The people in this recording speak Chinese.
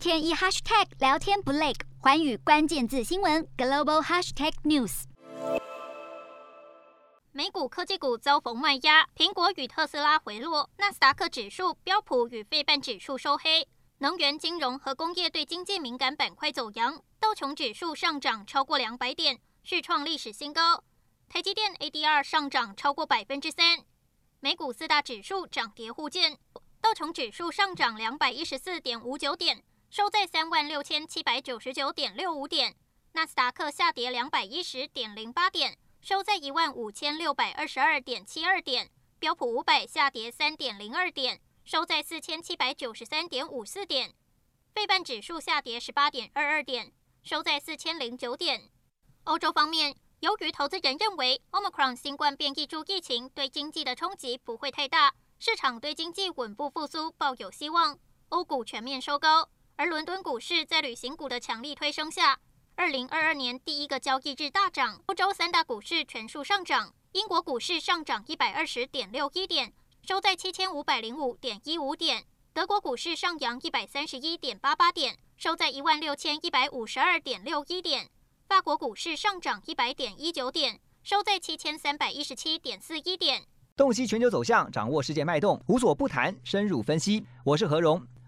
天一 hashtag 聊天不累，寰宇关键字新闻 global hashtag news。美股科技股遭逢卖压，苹果与特斯拉回落，纳斯达克指数、标普与费半指数收黑。能源、金融和工业对经济敏感板块走扬，道琼指数上涨超过两百点，续创历史新高。台积电 ADR 上涨超过百分之三。美股四大指数涨跌互见，道琼指数上涨两百一十四点五九点，收在三万六千七百九十九点六五点；纳斯达克下跌两百一十点零八点。收在一万五千六百二十二点七二点，标普五百下跌三点零二点，收在四千七百九十三点五四点，费半指数下跌十八点二二点，收在四千零九点。欧洲方面，由于投资人认为 Omicron 新冠变异株疫情对经济的冲击不会太大，市场对经济稳步复苏抱有希望，欧股全面收高，而伦敦股市在旅行股的强力推升下。二零二二年第一个交易日大涨，欧洲三大股市全数上涨。英国股市上涨一百二十点六一点，收在七千五百零五点一五点。德国股市上扬一百三十一点八八点，收在一万六千一百五十二点六一点。法国股市上涨一百点一九点，收在七千三百一十七点四一点。洞悉全球走向，掌握世界脉动，无所不谈，深入分析。我是何荣。